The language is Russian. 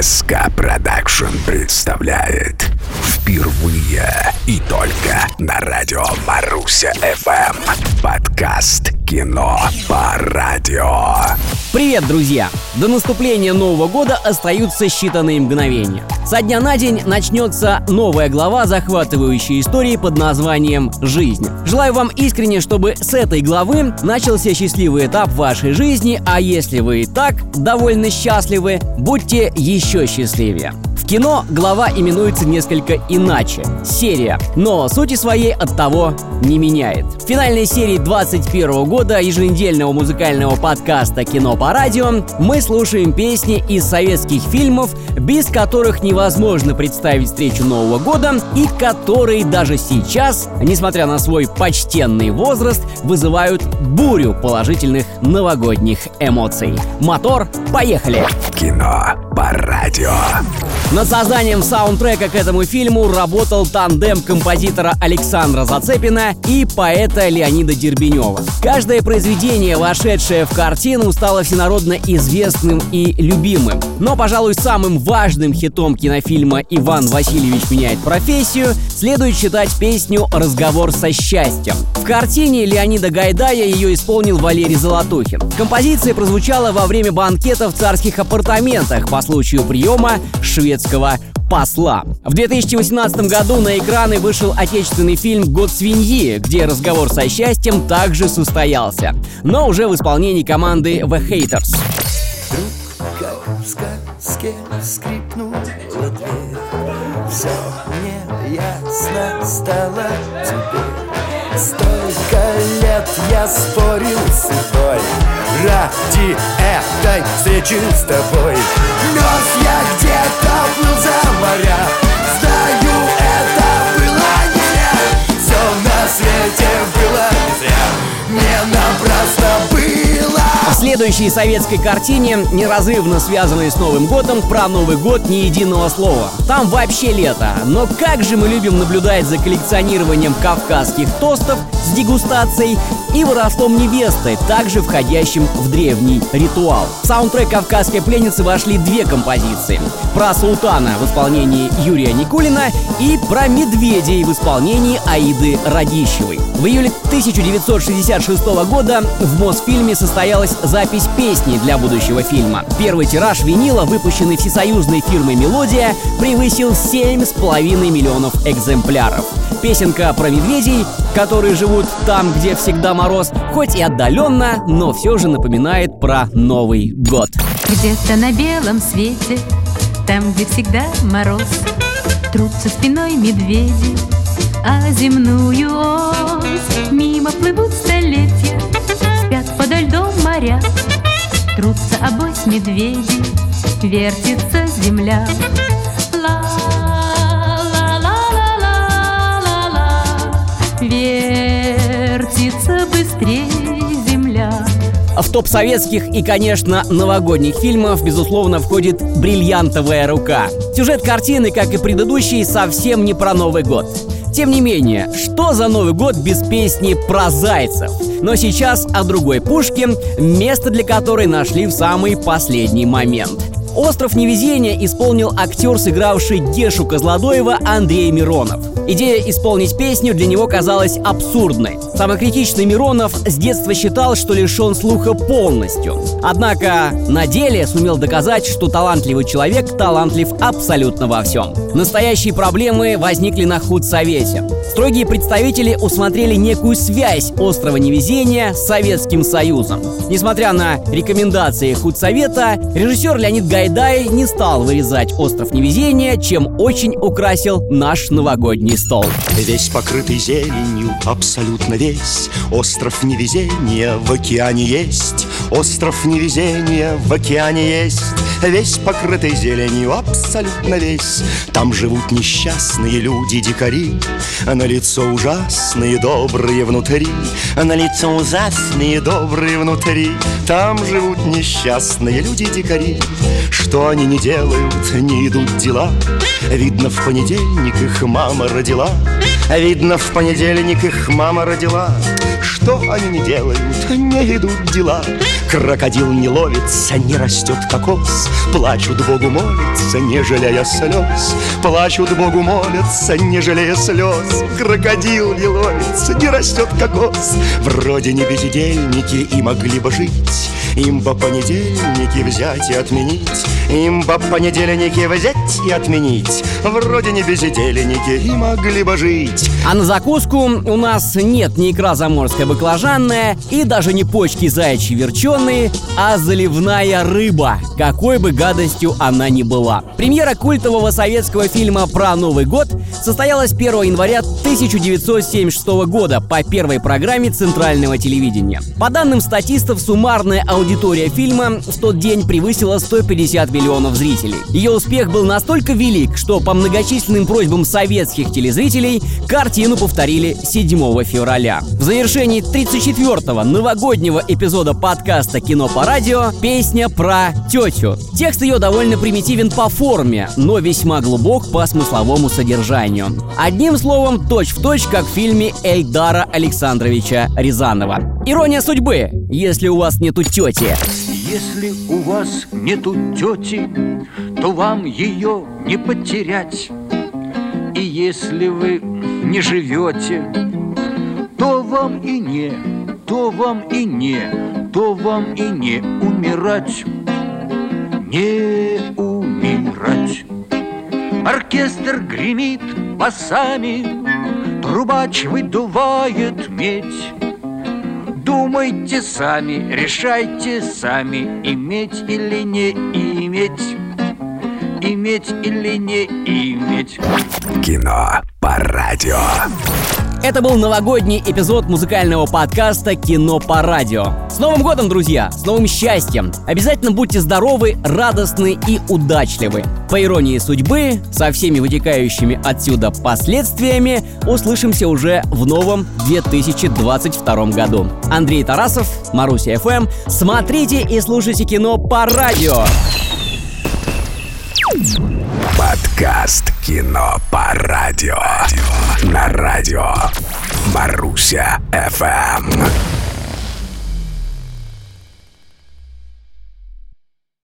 СК Продакшн представляет Впервые и только на радио Маруся ФМ. Подкаст «Кино по радио» Привет, друзья! До наступления Нового года остаются считанные мгновения. Со дня на день начнется новая глава захватывающей истории под названием «Жизнь». Желаю вам искренне, чтобы с этой главы начался счастливый этап вашей жизни, а если вы и так довольно счастливы, будьте еще счастливее кино глава именуется несколько иначе – серия, но сути своей от того не меняет. В финальной серии 21 года еженедельного музыкального подкаста «Кино по радио» мы слушаем песни из советских фильмов, без которых невозможно представить встречу Нового года и которые даже сейчас, несмотря на свой почтенный возраст, вызывают бурю положительных новогодних эмоций. Мотор, поехали! Кино по радио. Над созданием саундтрека к этому фильму работал тандем композитора Александра Зацепина и поэта Леонида Дербенева. Каждое произведение, вошедшее в картину, стало всенародно известным и любимым. Но, пожалуй, самым важным хитом кинофильма «Иван Васильевич меняет профессию» следует считать песню «Разговор со счастьем». В картине Леонида Гайдая ее исполнил Валерий Золотухин. Композиция прозвучала во время банкета в царских апартаментах по случаю приема шведского посла. В 2018 году на экраны вышел отечественный фильм «Год свиньи», где разговор со счастьем также состоялся, но уже в исполнении команды The Haters. Все мне ясно стало теперь Столько лет я спорил с судьбой Ради этой встречи с тобой. Мерз я где-то, плыл за моря. Знаю, следующей советской картине, неразрывно связанной с Новым годом, про Новый год ни единого слова. Там вообще лето. Но как же мы любим наблюдать за коллекционированием кавказских тостов с дегустацией и воровством невесты, также входящим в древний ритуал. В саундтрек «Кавказской пленницы» вошли две композиции. Про султана в исполнении Юрия Никулина и про медведей в исполнении Аиды Радищевой. В июле 1966 года в Мосфильме состоялась запись песни для будущего фильма. Первый тираж винила, выпущенный всесоюзной фирмой «Мелодия», превысил 7,5 миллионов экземпляров. Песенка про медведей, которые живут там, где всегда мороз, хоть и отдаленно, но все же напоминает про Новый год. Где-то на белом свете, там, где всегда мороз, Трутся спиной медведи, а земную ось Мимо плывут столетия, льдом моря, Трутся обось медведи, вертится земля. Ла-ла-ла-ла-ла-ла, Вертится быстрее земля. В топ советских и, конечно, новогодних фильмов, безусловно, входит «Бриллиантовая рука». Сюжет картины, как и предыдущий, совсем не про Новый год. Тем не менее, что за Новый год без песни про зайцев? Но сейчас о другой пушке, место для которой нашли в самый последний момент. «Остров невезения» исполнил актер, сыгравший Гешу Козлодоева Андрей Миронов. Идея исполнить песню для него казалась абсурдной. Самокритичный Миронов с детства считал, что лишен слуха полностью. Однако на деле сумел доказать, что талантливый человек талантлив абсолютно во всем. Настоящие проблемы возникли на худсовете. Строгие представители усмотрели некую связь острова невезения с Советским Союзом. Несмотря на рекомендации худсовета, режиссер Леонид Гайдай не стал вырезать остров невезения, чем очень украсил наш новогодний стол. Весь покрытый зеленью, абсолютно весь. Остров невезения в океане есть. Остров невезения в океане есть Весь покрытый зеленью, абсолютно весь. Там живут несчастные люди-дикари На лицо ужасные, добрые внутри. На лицо ужасные, добрые внутри. Там живут несчастные люди-дикари Что они не делают, не идут дела. Видно, в понедельник их мама родила. Видно, в понедельник их мама родила что они не делают, не идут дела. Крокодил не ловится, не растет кокос, Плачут Богу молятся, не жалея слез. Плачут Богу молятся, не жалея слез. Крокодил не ловится, не растет кокос. Вроде не бездельники и могли бы жить, им по понедельнике взять и отменить Им по понедельнике взять и отменить Вроде не безделенники и могли бы жить А на закуску у нас нет ни икра заморская баклажанная И даже не почки заячьи верченые А заливная рыба Какой бы гадостью она ни была Премьера культового советского фильма про Новый год Состоялась 1 января 1976 года По первой программе Центрального телевидения По данным статистов, суммарная аудитория фильма в тот день превысила 150 миллионов зрителей. Ее успех был настолько велик, что по многочисленным просьбам советских телезрителей картину повторили 7 февраля. В завершении 34-го новогоднего эпизода подкаста «Кино по радио» песня про тетю. Текст ее довольно примитивен по форме, но весьма глубок по смысловому содержанию. Одним словом, точь-в-точь, точь, как в фильме Эльдара Александровича Рязанова. Ирония судьбы, если у вас нету тети. Если у вас нету тети, то вам ее не потерять. И если вы не живете, то вам и не, то вам и не, то вам и не умирать. Не умирать. Оркестр гремит басами, Трубач выдувает медь. Думайте сами, решайте сами, иметь или не иметь, иметь или не иметь. Кино по радио. Это был новогодний эпизод музыкального подкаста «Кино по радио». С Новым годом, друзья! С новым счастьем! Обязательно будьте здоровы, радостны и удачливы. По иронии судьбы, со всеми вытекающими отсюда последствиями, услышимся уже в новом 2022 году. Андрей Тарасов, Маруся ФМ. Смотрите и слушайте кино по радио. Подкаст «Кино по радио». На радио Маруся ФМ.